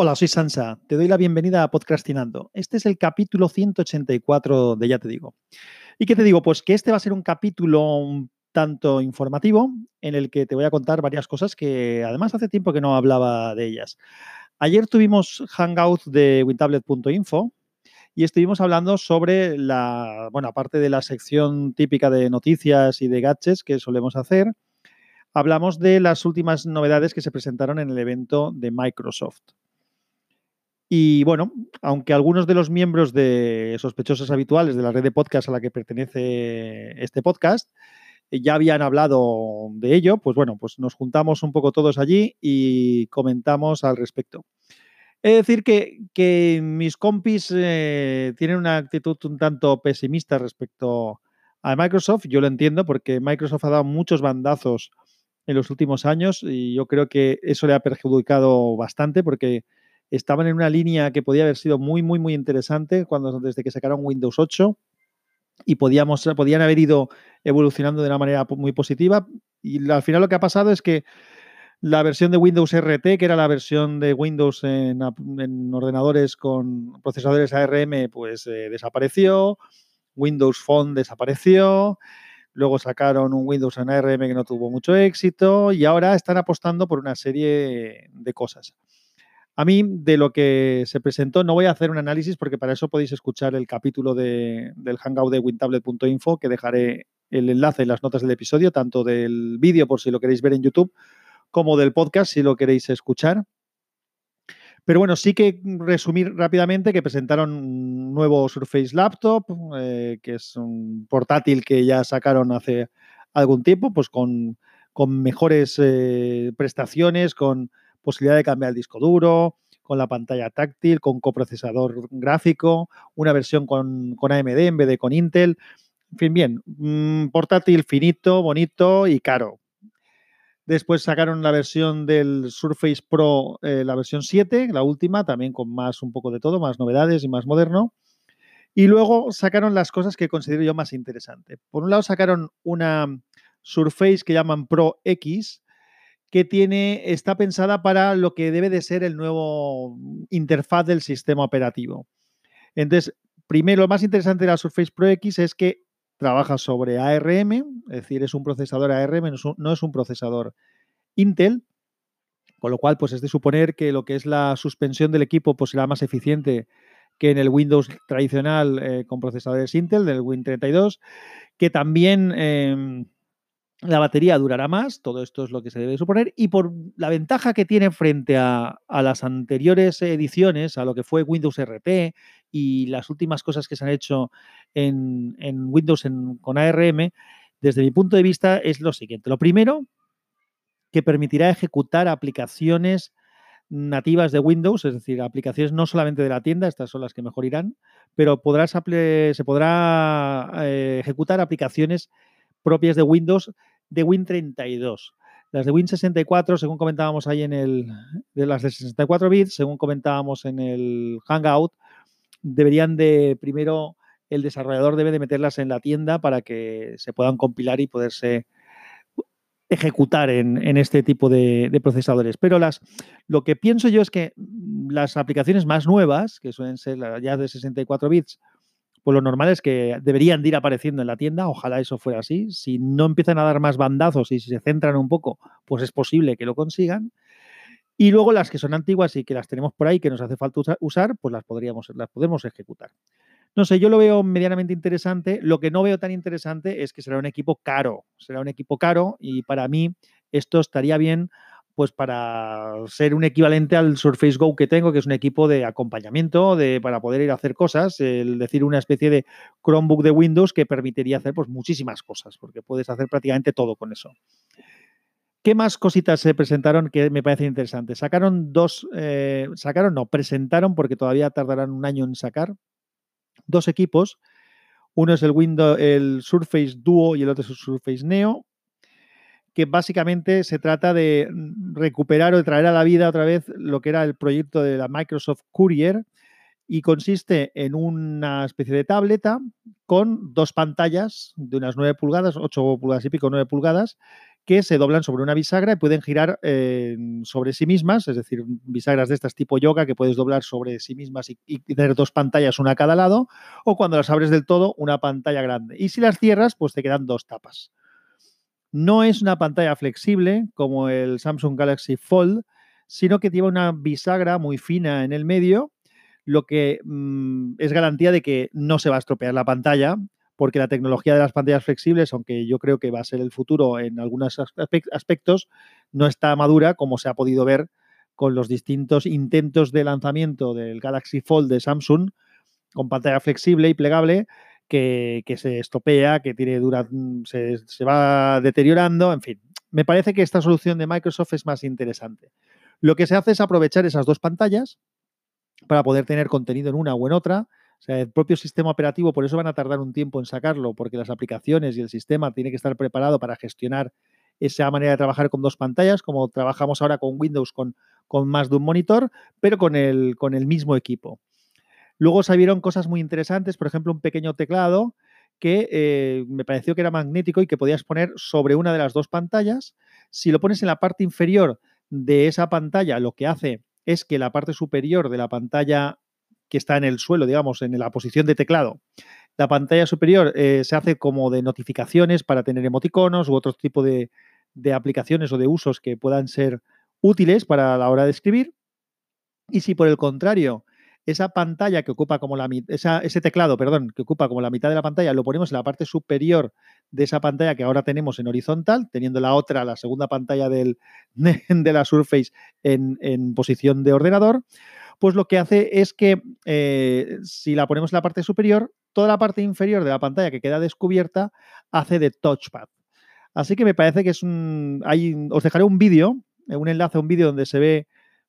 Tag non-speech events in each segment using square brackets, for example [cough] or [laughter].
Hola, soy Sansa. Te doy la bienvenida a Podcastinando. Este es el capítulo 184 de Ya te digo. ¿Y qué te digo? Pues que este va a ser un capítulo un tanto informativo en el que te voy a contar varias cosas que además hace tiempo que no hablaba de ellas. Ayer tuvimos Hangout de wintablet.info y estuvimos hablando sobre la, bueno, aparte de la sección típica de noticias y de gadgets que solemos hacer, hablamos de las últimas novedades que se presentaron en el evento de Microsoft. Y bueno, aunque algunos de los miembros de sospechosos habituales de la red de podcast a la que pertenece este podcast eh, ya habían hablado de ello, pues bueno, pues nos juntamos un poco todos allí y comentamos al respecto. Es decir que, mis compis eh, tienen una actitud un tanto pesimista respecto a Microsoft. Yo lo entiendo porque Microsoft ha dado muchos bandazos en los últimos años y yo creo que eso le ha perjudicado bastante porque estaban en una línea que podía haber sido muy, muy, muy interesante cuando, desde que sacaron Windows 8 y podíamos, podían haber ido evolucionando de una manera muy positiva. Y al final lo que ha pasado es que la versión de Windows RT, que era la versión de Windows en, ordenadores con procesadores ARM, pues eh, desapareció. Windows Phone desapareció. Luego sacaron un Windows en ARM que no tuvo mucho éxito y ahora están apostando por una serie de cosas. A mí, de lo que se presentó, no voy a hacer un análisis porque para eso podéis escuchar el capítulo del hangout de wintablet.info, que dejaré el enlace en las notas del episodio, tanto del vídeo por si lo queréis ver en YouTube, como del podcast si lo queréis escuchar. Pero bueno, sí que resumir rápidamente que presentaron un nuevo Surface Laptop, eh, que es un portátil que ya sacaron hace algún tiempo, pues con, mejores eh, prestaciones, con posibilidad de cambiar el disco duro, con la pantalla táctil, con coprocesador gráfico, una versión con, AMD en vez de con Intel. En fin, bien, mm, portátil finito, bonito y caro. Después sacaron la versión del Surface Pro, eh, la versión 7, la última, también con más un poco de todo, más novedades y más moderno. Y luego sacaron las cosas que considero yo más interesantes. Por un lado sacaron una Surface que llaman Pro X, que tiene, está pensada para lo que debe de ser el nuevo interfaz del sistema operativo. Entonces, primero, lo más interesante de la Surface Pro X es que trabaja sobre ARM, es decir, es un procesador ARM, no es un, procesador Intel, con lo cual, pues es de suponer que lo que es la suspensión del equipo pues, será más eficiente que en el Windows tradicional eh, con procesadores Intel, del Win32, que también... Em, la batería durará más, todo esto es lo que se debe suponer, y por la ventaja que tiene frente a, las anteriores ediciones, a lo que fue Windows RT y las últimas cosas que se han hecho en, Windows con ARM, desde mi punto de vista es lo siguiente. Lo primero, que permitirá ejecutar aplicaciones nativas de Windows, es decir, aplicaciones no solamente de la tienda, estas son las que mejor irán, pero se podrá eh, ejecutar aplicaciones propias de Windows de Win32. Las de Win64, según comentábamos ahí en el, de las de 64 bits, según comentábamos en el Hangout, deberían de, primero, el desarrollador debe de meterlas en la tienda para que se puedan compilar y poderse ejecutar en, este tipo de, de, procesadores. Pero las, lo que pienso yo es que las aplicaciones más nuevas, que suelen ser ya de 64 bits pues lo normal es que deberían de ir apareciendo en la tienda, ojalá eso fuera así. Si no empiezan a dar más bandazos y si se centran un poco, pues es posible que lo consigan. Y luego las que son antiguas y que las tenemos por ahí que nos hace falta usar, pues las podríamos, las podemos ejecutar. No sé, yo lo veo medianamente interesante. Lo que no veo tan interesante es que será un equipo caro. Será un equipo caro y para mí esto estaría bien pues para ser un equivalente al Surface Go que tengo, que es un equipo de acompañamiento de, para poder ir a hacer cosas, es decir, una especie de Chromebook de Windows que permitiría hacer pues, muchísimas cosas, porque puedes hacer prácticamente todo con eso. ¿Qué más cositas se presentaron que me parecen interesantes? Sacaron dos, eh, sacaron, no, presentaron, porque todavía tardarán un año en sacar, dos equipos. Uno es el Windows, el Surface Duo y el otro es el Surface Neo que básicamente se trata de recuperar o traer a la vida otra vez lo que era el proyecto de la Microsoft Courier y consiste en una especie de tableta con dos pantallas de unas 9 pulgadas, 8 pulgadas y pico, 9 pulgadas, que se doblan sobre una bisagra y pueden girar eh, sobre sí mismas, es decir, bisagras de estas tipo yoga que puedes doblar sobre sí mismas y, y, tener dos pantallas, una a cada lado, o cuando las abres del todo, una pantalla grande. Y si las cierras, pues te quedan dos tapas. No es una pantalla flexible como el Samsung Galaxy Fold, sino que lleva una bisagra muy fina en el medio, lo que mmm, es garantía de que no se va a estropear la pantalla, porque la tecnología de las pantallas flexibles, aunque yo creo que va a ser el futuro en algunos aspectos, no está madura como se ha podido ver con los distintos intentos de lanzamiento del Galaxy Fold de Samsung con pantalla flexible y plegable que, se estropea, que tiene dura, se, se va deteriorando, en fin. Me parece que esta solución de Microsoft es más interesante. Lo que se hace es aprovechar esas dos pantallas para poder tener contenido en una o en otra, o sea, el propio sistema operativo, por eso van a tardar un tiempo en sacarlo, porque las aplicaciones y el sistema tiene que estar preparado para gestionar esa manera de trabajar con dos pantallas, como trabajamos ahora con Windows con, con más de un monitor, pero con el, con el mismo equipo. Luego se cosas muy interesantes, por ejemplo, un pequeño teclado que eh, me pareció que era magnético y que podías poner sobre una de las dos pantallas. Si lo pones en la parte inferior de esa pantalla, lo que hace es que la parte superior de la pantalla que está en el suelo, digamos, en la posición de teclado. La pantalla superior eh, se hace como de notificaciones para tener emoticonos u otro tipo de, aplicaciones o de usos que puedan ser útiles para la hora de escribir. Y si por el contrario, esa pantalla que ocupa como la esa, ese teclado, perdón, que ocupa como la mitad de la pantalla, lo ponemos en la parte superior de esa pantalla que ahora tenemos en horizontal, teniendo la otra, la segunda pantalla del, [laughs] de la Surface en, en posición de ordenador, pues lo que hace es que eh, si la ponemos en la parte superior, toda la parte inferior de la pantalla que queda descubierta hace de touchpad. Así que me parece que es un... Hay, os dejaré un vídeo, eh, un enlace a un vídeo donde se ve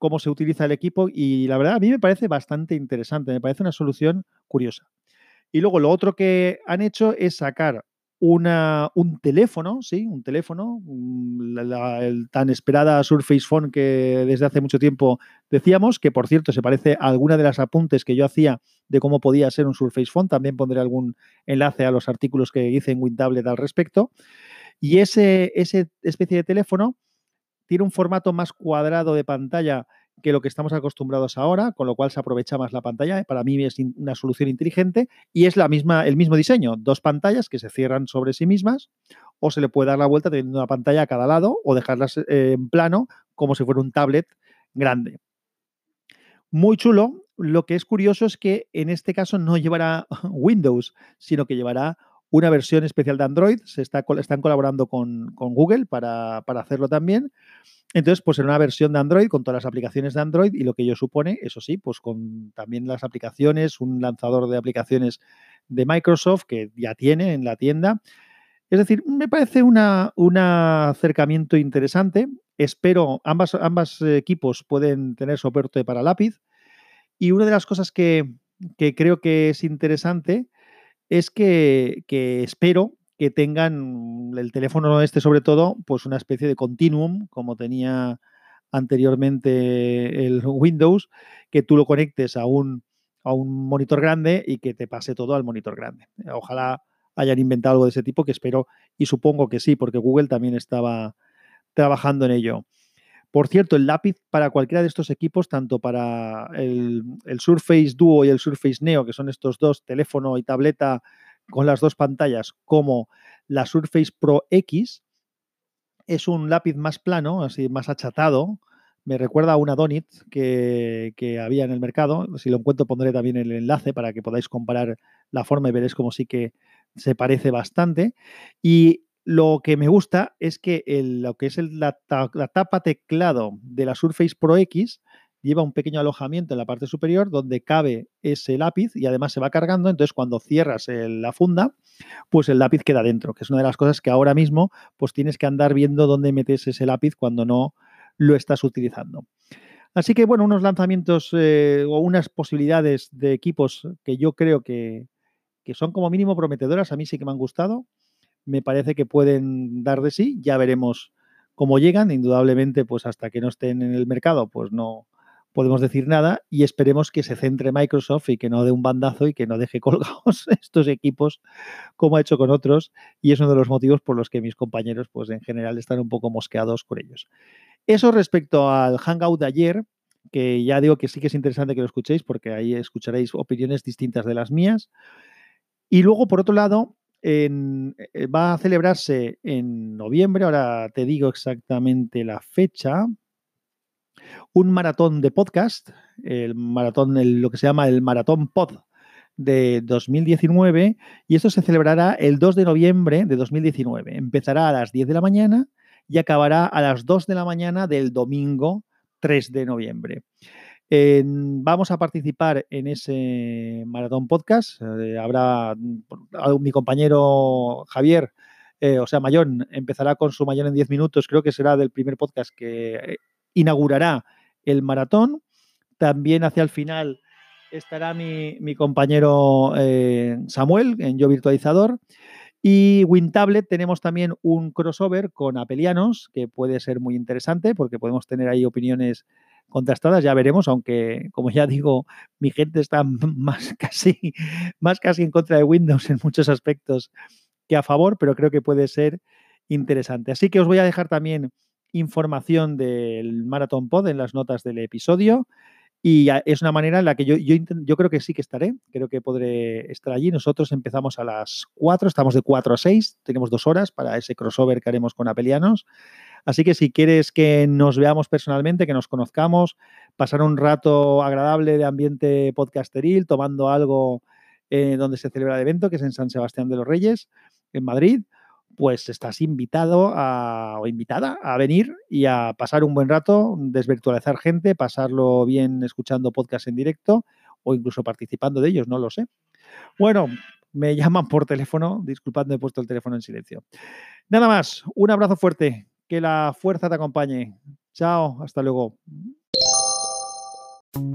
cómo se utiliza el equipo y la verdad a mí me parece bastante interesante, me parece una solución curiosa. Y luego lo otro que han hecho es sacar un teléfono, sí, un teléfono, la, el tan esperada Surface Phone que desde hace mucho tiempo decíamos, que por cierto se parece a alguna de las apuntes que yo hacía de cómo podía ser un Surface Phone, también pondré algún enlace a los artículos que hice en WinTablet al respecto. Y ese, ese especie de teléfono tiene un formato más cuadrado de pantalla que lo que estamos acostumbrados ahora, con lo cual se aprovecha más la pantalla. Para mí es una solución inteligente y es la misma, el mismo diseño, dos pantallas que se cierran sobre sí mismas o se le puede dar la vuelta teniendo una pantalla a cada lado o dejarlas eh, en plano como si fuera un tablet grande. Muy chulo. Lo que es curioso es que en este caso no llevará [laughs] Windows, sino que llevará una versión especial de Android. Se está, están colaborando con, con Google para, para hacerlo también. Entonces, pues en una versión de Android con todas las aplicaciones de Android y lo que ello supone, eso sí, pues con también las aplicaciones, un lanzador de aplicaciones de Microsoft que ya tiene en la tienda. Es decir, me parece una, un acercamiento interesante. Espero, ambas, ambas equipos pueden tener soporte para lápiz. Y una de las cosas que, que creo que es interesante es que, espero que tengan el teléfono este sobre todo, pues una especie de continuum, como tenía anteriormente el [laughs] Windows, que tú lo conectes a un, a un monitor grande y que te pase todo al monitor grande. Ojalá hayan inventado algo de ese tipo, que espero y supongo que sí, porque Google también estaba trabajando en ello. Por cierto, el lápiz para cualquiera de estos equipos, tanto para el, Surface Duo y el Surface Neo, que son estos dos, teléfono y tableta con las dos pantallas como la Surface Pro X. Es un lápiz más plano, así más achatado. Me recuerda a una Donit que, que, había en el mercado. Si lo encuentro pondré también el enlace para que podáis comparar la forma y veréis como sí que se parece bastante. Y lo que me gusta es que lo que es la, tapa teclado de la Surface Pro X lleva un pequeño alojamiento en la parte superior donde cabe ese lápiz y además se va cargando. Entonces, cuando cierras la funda, pues el lápiz queda dentro, que es una de las cosas que ahora mismo pues tienes que andar viendo dónde metes ese lápiz cuando no lo estás utilizando. Así que, bueno, unos lanzamientos eh, o unas posibilidades de equipos que yo creo que, que son como mínimo prometedoras. A mí sí que me han gustado. Me parece que pueden dar de sí. Ya veremos cómo llegan. Indudablemente, pues hasta que no estén en el mercado, pues no, podemos decir nada y esperemos que se centre Microsoft y que no dé un bandazo y que no deje [laughs] colgados estos equipos como ha hecho con otros y es uno de los motivos por los que mis compañeros pues en general están un poco mosqueados con ellos. Eso respecto al Hangout de ayer, que ya digo que sí que es interesante que lo escuchéis porque ahí escucharéis opiniones distintas de las mías. Y luego, por otro lado, eh, va a celebrarse en noviembre, ahora te digo exactamente la fecha, un maratón de podcast, el maratón, lo que se llama el Maratón Pod de 2019, y esto se celebrará el 2 de noviembre de 2019. Empezará a las 10 de la mañana y acabará a las 2 de la mañana del domingo 3 de noviembre. Vamos a participar en ese maratón podcast. Eh, habrá mi compañero Javier, eh, o sea, Mayón, empezará con su Mayón en 10 minutos. Creo que será del primer podcast que eh, inaugurará el maratón. También hacia el final estará mi, compañero Samuel en Yo Virtualizador. Y WinTablet tenemos también un crossover con Apelianos, que puede ser muy interesante porque podemos tener ahí opiniones contrastadas, ya veremos, aunque como ya digo, mi gente está [laughs] más casi, más casi en contra de Windows en muchos aspectos que a favor, pero creo que puede ser interesante. Así que os voy a dejar también información del Marathon Pod en las notas del episodio. Y es una manera en la que yo, yo, yo, creo que sí que estaré, creo que podré estar allí. Nosotros empezamos a las 4, estamos de 4 a 6, tenemos dos horas para ese crossover que haremos con Apelianos. Así que si quieres que nos veamos personalmente, que nos conozcamos, pasar un rato agradable de ambiente podcasteril, tomando algo eh, donde se celebra el evento, que es en San Sebastián de los Reyes, en Madrid, pues estás invitado o invitada a venir y a pasar un buen rato, desvirtualizar gente, pasarlo bien escuchando podcast en directo o incluso participando de ellos, no lo sé. Bueno, me [laughs] llaman por teléfono, disculpadme, he puesto el teléfono en silencio. Nada más, un abrazo fuerte, que la fuerza te acompañe. Chao, hasta luego.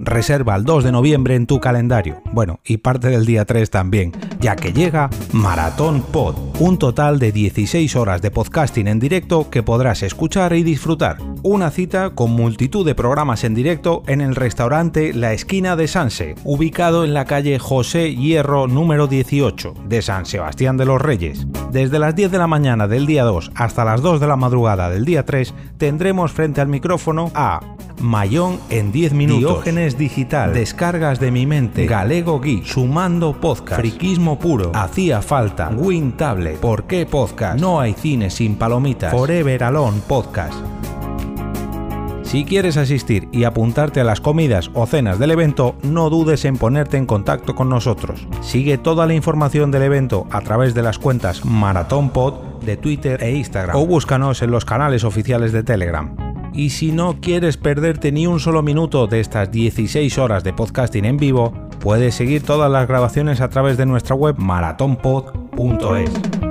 Reserva el 2 de noviembre en tu calendario, bueno, y parte del día 3 también, ya que llega Maratón Pod, un total de 16 horas de podcasting en directo que podrás escuchar y disfrutar. Una cita con multitud de programas en directo en el restaurante La Esquina de Sanse, ubicado en la calle José Hierro número 18 de San Sebastián de los Reyes. Desde las 10 de la mañana del día 2 hasta las 2 de la madrugada del día 3 tendremos frente al micrófono a Mayón en 10 minutos. Diógenes Digital. Descargas de mi mente. Galego Geek. Sumando Podcast. Friquismo Puro. Hacía falta. Win Tablet. ¿Por qué Podcast? No hay cine sin palomitas. Forever Alone Podcast. Si quieres asistir y apuntarte a las comidas o cenas del evento, no dudes en ponerte en contacto con nosotros. Sigue toda la información del evento a través de las cuentas Maratón Pod de Twitter e Instagram o búscanos en los canales oficiales de Telegram. Y si no quieres perderte ni un solo minuto de estas 16 horas de podcasting en vivo, puedes seguir todas las grabaciones a través de nuestra web maratonpod.es.